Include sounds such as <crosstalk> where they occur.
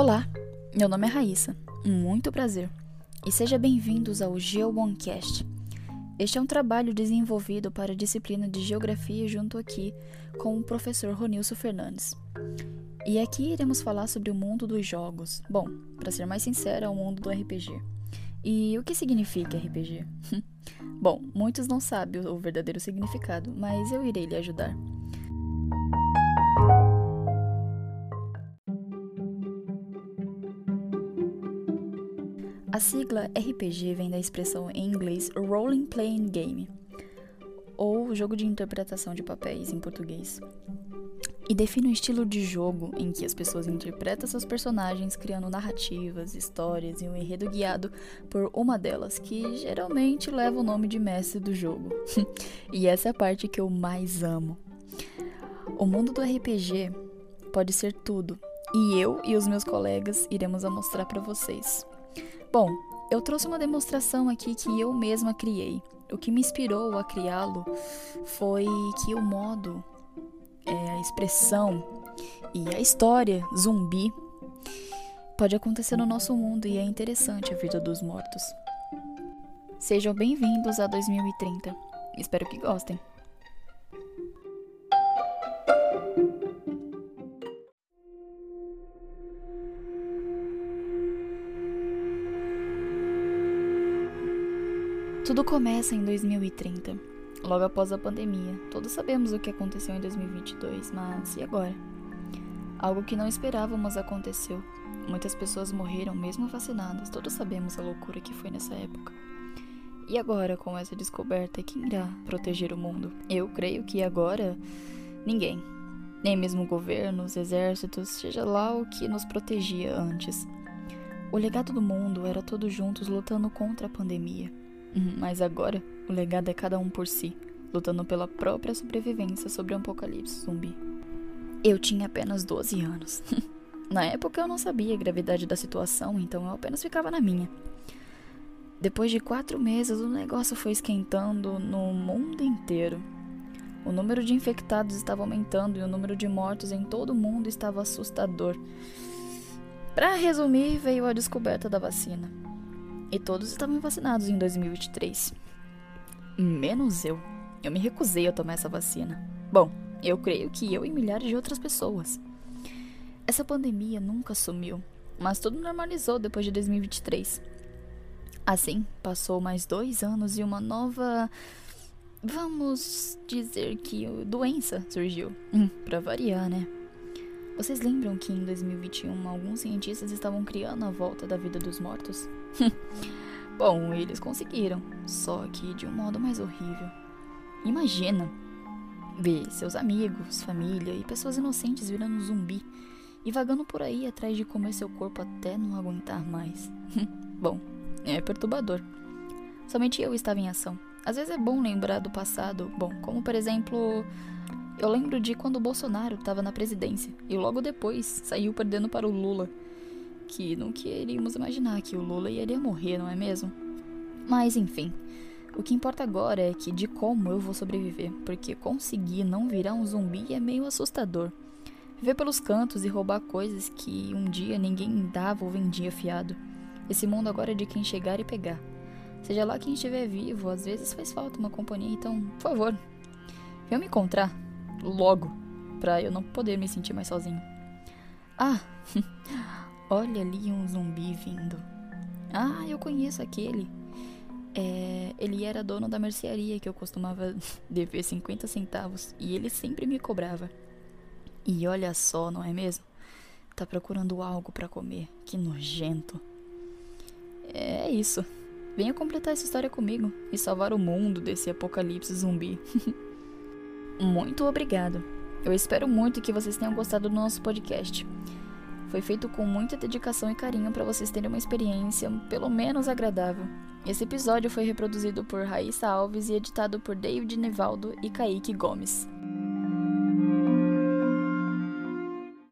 Olá, meu nome é Raíssa, muito prazer, e seja bem-vindos ao GeoOneCast. Este é um trabalho desenvolvido para a disciplina de Geografia junto aqui com o professor Ronilson Fernandes. E aqui iremos falar sobre o mundo dos jogos. Bom, para ser mais sincero, é o mundo do RPG. E o que significa RPG? <laughs> Bom, muitos não sabem o verdadeiro significado, mas eu irei lhe ajudar. A sigla RPG vem da expressão em inglês Role Playing Game, ou jogo de interpretação de papéis em português, e define um estilo de jogo em que as pessoas interpretam seus personagens criando narrativas, histórias e um enredo guiado por uma delas, que geralmente leva o nome de mestre do jogo. <laughs> e essa é a parte que eu mais amo. O mundo do RPG pode ser tudo, e eu e os meus colegas iremos mostrar para vocês. Bom, eu trouxe uma demonstração aqui que eu mesma criei. O que me inspirou a criá-lo foi que o modo, é, a expressão e a história zumbi pode acontecer no nosso mundo e é interessante a vida dos mortos. Sejam bem-vindos a 2030. Espero que gostem. Tudo começa em 2030, logo após a pandemia. Todos sabemos o que aconteceu em 2022, mas e agora? Algo que não esperávamos aconteceu. Muitas pessoas morreram mesmo vacinadas. Todos sabemos a loucura que foi nessa época. E agora, com essa descoberta, quem irá proteger o mundo? Eu creio que agora ninguém. Nem mesmo governos, exércitos, seja lá o que nos protegia antes. O legado do mundo era todos juntos lutando contra a pandemia. Uhum, mas agora, o legado é cada um por si, lutando pela própria sobrevivência sobre um apocalipse zumbi. Eu tinha apenas 12 anos. <laughs> na época eu não sabia a gravidade da situação, então eu apenas ficava na minha. Depois de quatro meses, o negócio foi esquentando no mundo inteiro. O número de infectados estava aumentando e o número de mortos em todo o mundo estava assustador. Para resumir, veio a descoberta da vacina. E todos estavam vacinados em 2023. Menos eu. Eu me recusei a tomar essa vacina. Bom, eu creio que eu e milhares de outras pessoas. Essa pandemia nunca sumiu, mas tudo normalizou depois de 2023. Assim, passou mais dois anos e uma nova. Vamos dizer que doença surgiu. Hum, pra variar, né? Vocês lembram que em 2021 alguns cientistas estavam criando a volta da vida dos mortos? <laughs> Bom, eles conseguiram, só que de um modo mais horrível. Imagina ver seus amigos, família e pessoas inocentes virando zumbi e vagando por aí atrás de comer seu corpo até não aguentar mais. <laughs> bom, é perturbador. Somente eu estava em ação. Às vezes é bom lembrar do passado, bom, como por exemplo eu lembro de quando o Bolsonaro estava na presidência e logo depois saiu perdendo para o Lula. Que não queríamos imaginar que o Lula iria morrer, não é mesmo? Mas enfim, o que importa agora é que de como eu vou sobreviver, porque conseguir não virar um zumbi é meio assustador. Viver pelos cantos e roubar coisas que um dia ninguém dava ou vendia fiado. Esse mundo agora é de quem chegar e pegar. Seja lá quem estiver vivo, às vezes faz falta uma companhia, então, por favor, venha me encontrar logo, pra eu não poder me sentir mais sozinho. Ah, <laughs> olha ali um zumbi vindo. Ah, eu conheço aquele. É, ele era dono da mercearia que eu costumava <laughs> dever 50 centavos e ele sempre me cobrava. E olha só, não é mesmo? Tá procurando algo para comer. Que nojento. É isso. Venha completar essa história comigo e salvar o mundo desse apocalipse zumbi. <laughs> muito obrigado. Eu espero muito que vocês tenham gostado do nosso podcast. Foi feito com muita dedicação e carinho para vocês terem uma experiência pelo menos agradável. Esse episódio foi reproduzido por Raíssa Alves e editado por David Nevaldo e Kaique Gomes.